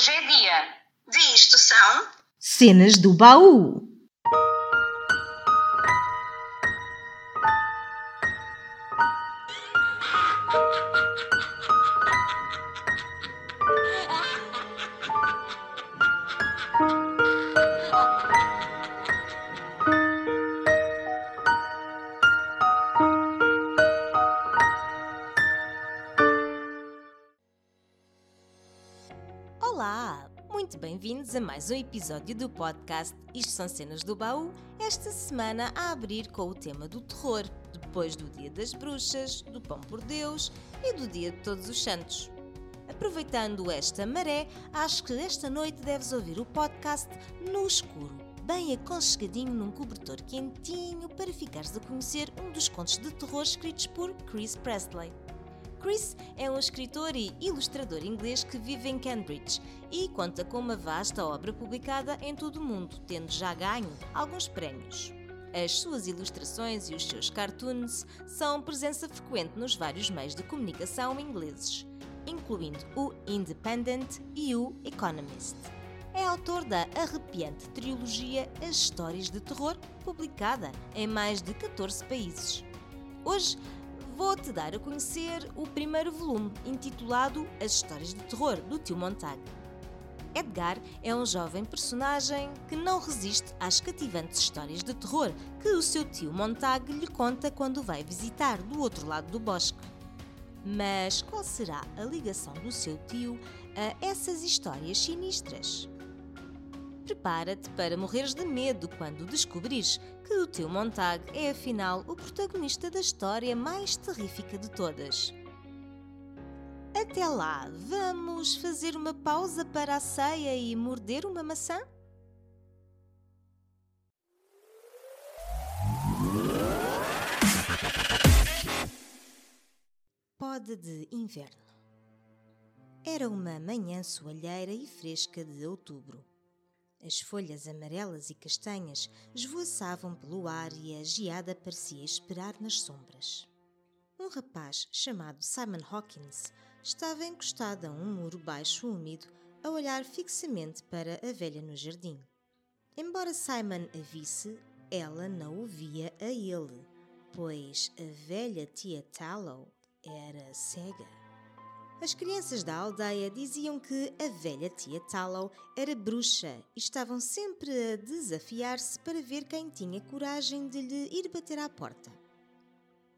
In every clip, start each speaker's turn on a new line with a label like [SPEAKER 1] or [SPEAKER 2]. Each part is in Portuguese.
[SPEAKER 1] Hoje é dia de isto são
[SPEAKER 2] Cenas do baú.
[SPEAKER 3] Olá! Muito bem-vindos a mais um episódio do podcast Isto são Cenas do Baú, esta semana a abrir com o tema do terror, depois do Dia das Bruxas, do Pão por Deus e do Dia de Todos os Santos. Aproveitando esta maré, acho que esta noite deves ouvir o podcast no escuro, bem aconchegadinho num cobertor quentinho para ficares a conhecer um dos contos de terror escritos por Chris Presley. Chris é um escritor e ilustrador inglês que vive em Cambridge e conta com uma vasta obra publicada em todo o mundo, tendo já ganho alguns prémios. As suas ilustrações e os seus cartoons são presença frequente nos vários meios de comunicação ingleses, incluindo o Independent e o Economist. É autor da arrepiante trilogia As Histórias de Terror, publicada em mais de 14 países. Hoje vou-te dar a conhecer o primeiro volume, intitulado As Histórias de Terror, do tio Montag. Edgar é um jovem personagem que não resiste às cativantes histórias de terror que o seu tio Montag lhe conta quando vai visitar do outro lado do bosque. Mas qual será a ligação do seu tio a essas histórias sinistras? Prepara-te para morreres de medo quando descobrires que o teu Montag é afinal o protagonista da história mais terrífica de todas. Até lá, vamos fazer uma pausa para a ceia e morder uma maçã? Pode de inverno. Era uma manhã soalheira e fresca de outubro. As folhas amarelas e castanhas esvoaçavam pelo ar e a geada parecia esperar nas sombras. Um rapaz chamado Simon Hawkins estava encostado a um muro baixo úmido a olhar fixamente para a velha no jardim. Embora Simon a visse, ela não o via a ele, pois a velha tia Tallow era cega. As crianças da aldeia diziam que a velha tia Tallow era bruxa e estavam sempre a desafiar-se para ver quem tinha coragem de lhe ir bater à porta.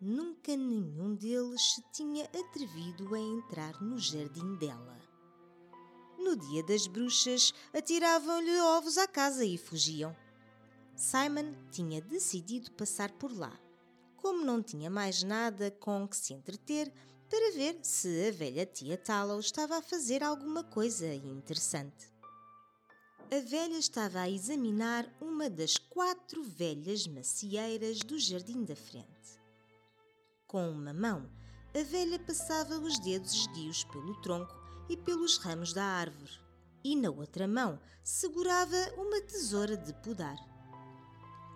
[SPEAKER 3] Nunca nenhum deles se tinha atrevido a entrar no jardim dela. No dia das bruxas, atiravam-lhe ovos à casa e fugiam. Simon tinha decidido passar por lá. Como não tinha mais nada com que se entreter, para ver se a velha tia Tallow estava a fazer alguma coisa interessante. A velha estava a examinar uma das quatro velhas macieiras do jardim da frente. Com uma mão, a velha passava os dedos esguios pelo tronco e pelos ramos da árvore, e na outra mão segurava uma tesoura de podar.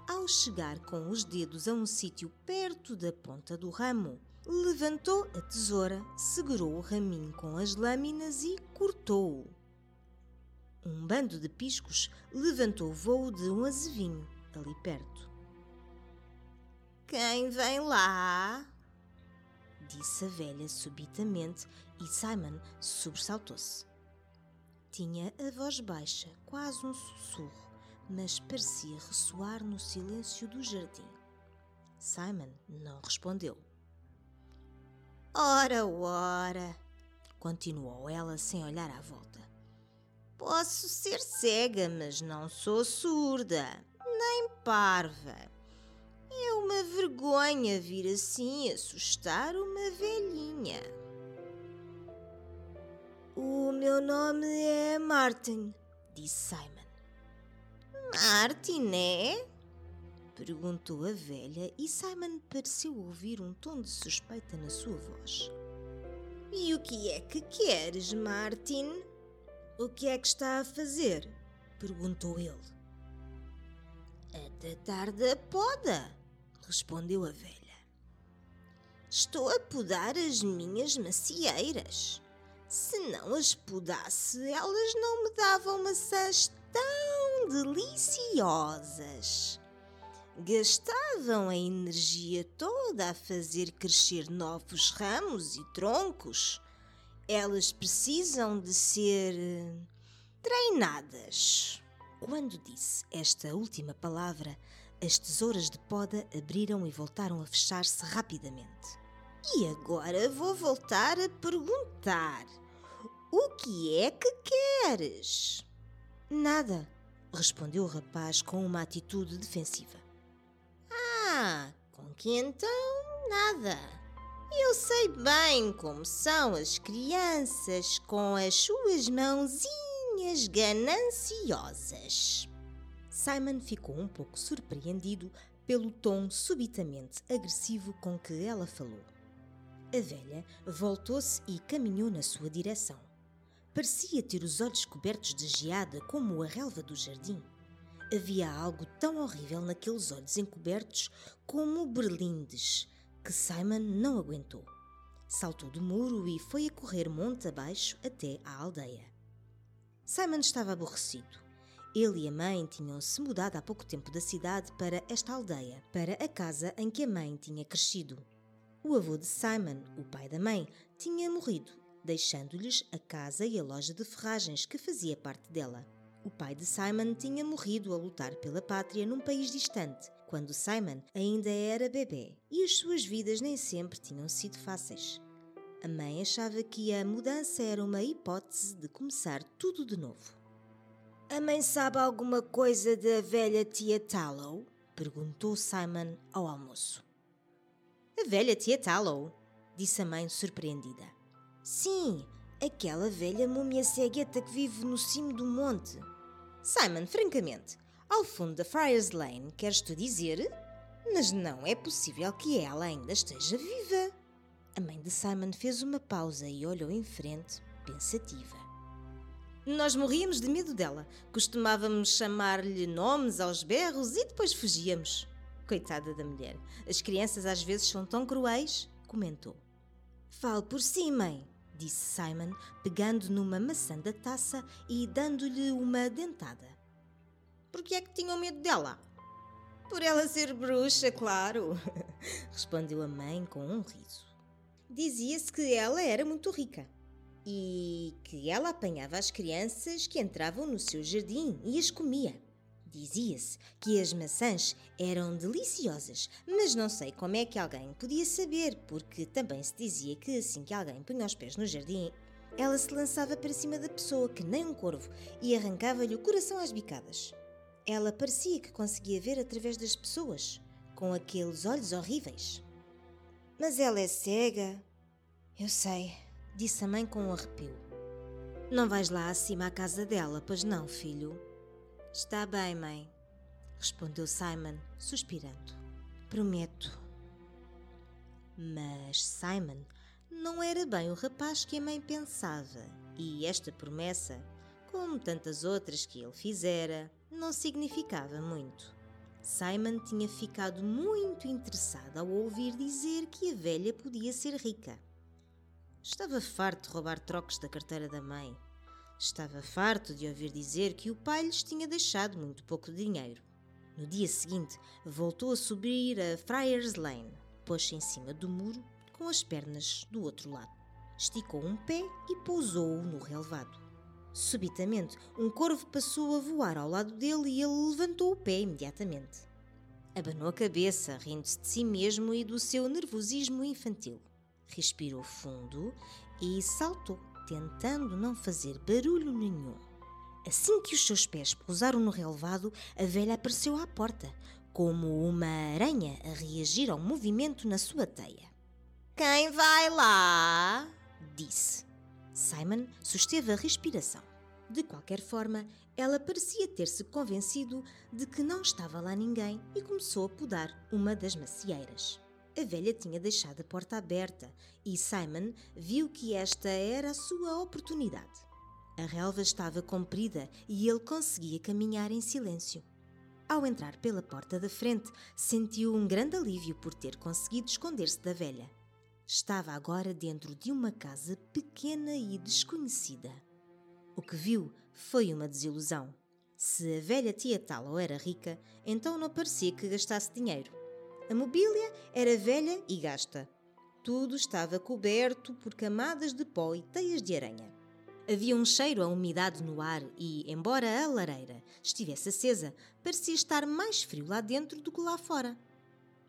[SPEAKER 3] Ao chegar com os dedos a um sítio perto da ponta do ramo, levantou a tesoura, segurou o raminho com as lâminas e cortou-o. Um bando de piscos levantou o voo de um azevinho ali perto. Quem vem lá? disse a velha subitamente e Simon sobressaltou-se. Tinha a voz baixa, quase um sussurro, mas parecia ressoar no silêncio do jardim. Simon não respondeu. Ora, ora, continuou ela sem olhar à volta. Posso ser cega, mas não sou surda, nem parva. É uma vergonha vir assim assustar uma velhinha. O meu nome é Martin, disse Simon. Martin, é? Perguntou a velha e Simon pareceu ouvir um tom de suspeita na sua voz. E o que é que queres, Martin? O que é que está a fazer? Perguntou ele. A tratar da poda, respondeu a velha. Estou a podar as minhas macieiras. Se não as podasse, elas não me davam maçãs tão deliciosas. Gastavam a energia toda a fazer crescer novos ramos e troncos. Elas precisam de ser eh, treinadas. Quando disse esta última palavra, as tesouras de poda abriram e voltaram a fechar-se rapidamente. E agora vou voltar a perguntar: O que é que queres? Nada, respondeu o rapaz com uma atitude defensiva. Com que então nada. Eu sei bem como são as crianças com as suas mãozinhas gananciosas. Simon ficou um pouco surpreendido pelo tom subitamente agressivo com que ela falou. A velha voltou-se e caminhou na sua direção. Parecia ter os olhos cobertos de geada como a relva do jardim. Havia algo tão horrível naqueles olhos encobertos como berlindes, que Simon não aguentou. Saltou do muro e foi a correr monte abaixo até à aldeia. Simon estava aborrecido. Ele e a mãe tinham-se mudado há pouco tempo da cidade para esta aldeia, para a casa em que a mãe tinha crescido. O avô de Simon, o pai da mãe, tinha morrido, deixando-lhes a casa e a loja de ferragens que fazia parte dela. O pai de Simon tinha morrido a lutar pela pátria num país distante, quando Simon ainda era bebê, e as suas vidas nem sempre tinham sido fáceis. A mãe achava que a mudança era uma hipótese de começar tudo de novo. A mãe sabe alguma coisa da velha tia Tallow? perguntou Simon ao almoço. A velha tia Tallow, disse a mãe surpreendida. Sim, aquela velha múmia cegueta que vive no cimo do monte. Simon, francamente, ao fundo da Friars Lane, queres tu dizer? Mas não é possível que ela ainda esteja viva. A mãe de Simon fez uma pausa e olhou em frente, pensativa. Nós morríamos de medo dela. Costumávamos chamar-lhe nomes aos berros e depois fugíamos. Coitada da mulher. As crianças às vezes são tão cruéis, comentou. Fale por si, mãe, disse Simon, pegando numa maçã da taça e dando-lhe uma dentada. Por que é que tinham medo dela? Por ela ser bruxa, claro, respondeu a mãe com um riso. Dizia-se que ela era muito rica e que ela apanhava as crianças que entravam no seu jardim e as comia. Dizia-se que as maçãs eram deliciosas, mas não sei como é que alguém podia saber, porque também se dizia que assim que alguém punha os pés no jardim, ela se lançava para cima da pessoa que nem um corvo e arrancava-lhe o coração às bicadas. Ela parecia que conseguia ver através das pessoas, com aqueles olhos horríveis. Mas ela é cega. Eu sei, disse a mãe com um arrepio. Não vais lá acima à casa dela, pois não, filho? Está bem, mãe, respondeu Simon, suspirando. Prometo. Mas Simon não era bem o rapaz que a mãe pensava, e esta promessa, como tantas outras que ele fizera, não significava muito. Simon tinha ficado muito interessado ao ouvir dizer que a velha podia ser rica. Estava farto de roubar trocos da carteira da mãe Estava farto de ouvir dizer que o pai lhes tinha deixado muito pouco dinheiro. No dia seguinte, voltou a subir a Friars Lane, pôs-se em cima do muro, com as pernas do outro lado. Esticou um pé e pousou-o no relevado. Subitamente, um corvo passou a voar ao lado dele e ele levantou o pé imediatamente. Abanou a cabeça, rindo-se de si mesmo e do seu nervosismo infantil. Respirou fundo e saltou tentando não fazer barulho nenhum. Assim que os seus pés pousaram no relevado, a velha apareceu à porta, como uma aranha a reagir ao movimento na sua teia. Quem vai lá? disse. Simon susteve a respiração. De qualquer forma, ela parecia ter-se convencido de que não estava lá ninguém e começou a podar uma das macieiras. A velha tinha deixado a porta aberta e Simon viu que esta era a sua oportunidade. A relva estava comprida e ele conseguia caminhar em silêncio. Ao entrar pela porta da frente, sentiu um grande alívio por ter conseguido esconder-se da velha. estava agora dentro de uma casa pequena e desconhecida. O que viu foi uma desilusão. Se a velha tia Talo era rica, então não parecia que gastasse dinheiro. A mobília era velha e gasta. Tudo estava coberto por camadas de pó e teias de aranha. Havia um cheiro a umidade no ar e, embora a lareira estivesse acesa, parecia estar mais frio lá dentro do que lá fora.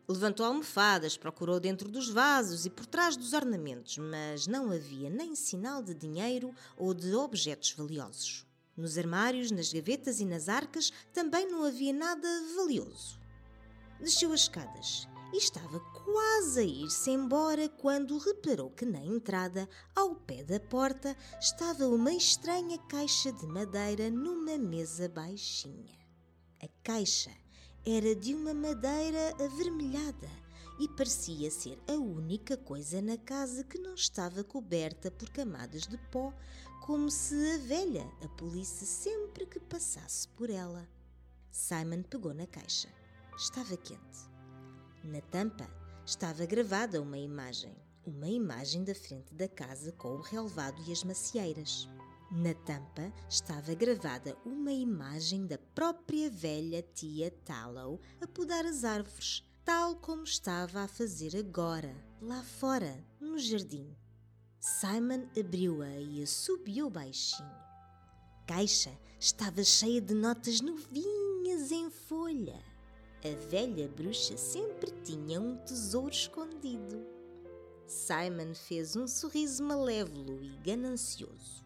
[SPEAKER 3] Levantou almofadas, procurou dentro dos vasos e por trás dos ornamentos, mas não havia nem sinal de dinheiro ou de objetos valiosos. Nos armários, nas gavetas e nas arcas também não havia nada valioso. Desceu as escadas e estava quase a ir-se embora quando reparou que na entrada, ao pé da porta, estava uma estranha caixa de madeira numa mesa baixinha. A caixa era de uma madeira avermelhada e parecia ser a única coisa na casa que não estava coberta por camadas de pó como se a velha a polisse sempre que passasse por ela. Simon pegou na caixa. Estava quente. Na tampa estava gravada uma imagem, uma imagem da frente da casa com o relevado e as macieiras. Na tampa estava gravada uma imagem da própria velha tia Tallow a podar as árvores, tal como estava a fazer agora, lá fora, no jardim. Simon abriu-a e assobiou baixinho. A caixa estava cheia de notas novinhas em folha. A velha bruxa sempre tinha um tesouro escondido. Simon fez um sorriso malévolo e ganancioso.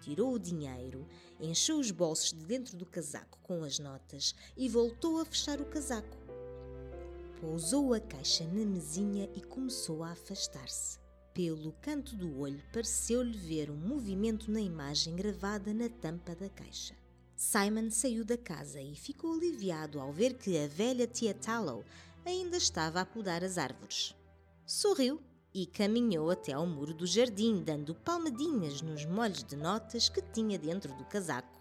[SPEAKER 3] Tirou o dinheiro, encheu os bolsos de dentro do casaco com as notas e voltou a fechar o casaco. Pousou a caixa na mesinha e começou a afastar-se. Pelo canto do olho, pareceu-lhe ver um movimento na imagem gravada na tampa da caixa. Simon saiu da casa e ficou aliviado ao ver que a velha tia Tallow ainda estava a podar as árvores. Sorriu e caminhou até ao muro do jardim, dando palmadinhas nos molhos de notas que tinha dentro do casaco.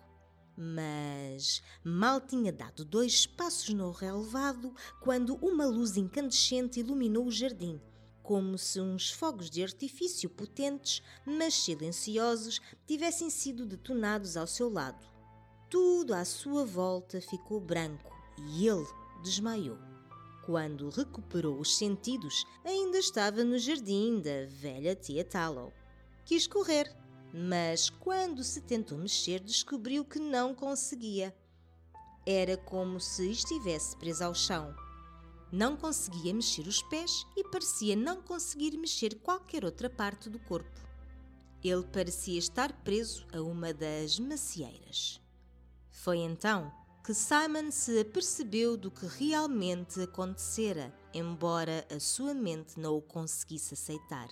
[SPEAKER 3] Mas mal tinha dado dois passos no relevado quando uma luz incandescente iluminou o jardim como se uns fogos de artifício potentes, mas silenciosos, tivessem sido detonados ao seu lado. Tudo à sua volta ficou branco e ele desmaiou. Quando recuperou os sentidos, ainda estava no jardim da velha tia Tallow. Quis correr, mas quando se tentou mexer, descobriu que não conseguia. Era como se estivesse preso ao chão não conseguia mexer os pés e parecia não conseguir mexer qualquer outra parte do corpo. Ele parecia estar preso a uma das macieiras. Foi então que Simon se apercebeu do que realmente acontecera, embora a sua mente não o conseguisse aceitar.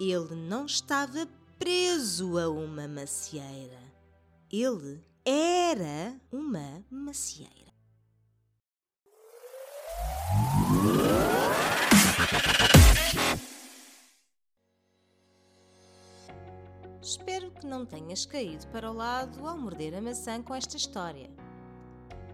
[SPEAKER 3] Ele não estava preso a uma macieira. Ele era uma macieira. Espero que não tenhas caído para o lado ao morder a maçã com esta história.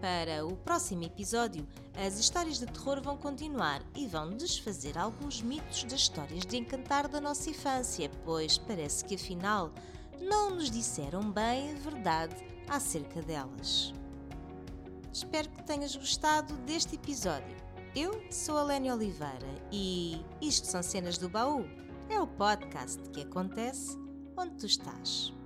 [SPEAKER 3] Para o próximo episódio, as histórias de terror vão continuar e vão desfazer alguns mitos das histórias de encantar da nossa infância, pois parece que afinal não nos disseram bem a verdade acerca delas. Espero que tenhas gostado deste episódio. Eu sou a Lénia Oliveira e isto são Cenas do Baú. É o podcast que acontece onde tu estás.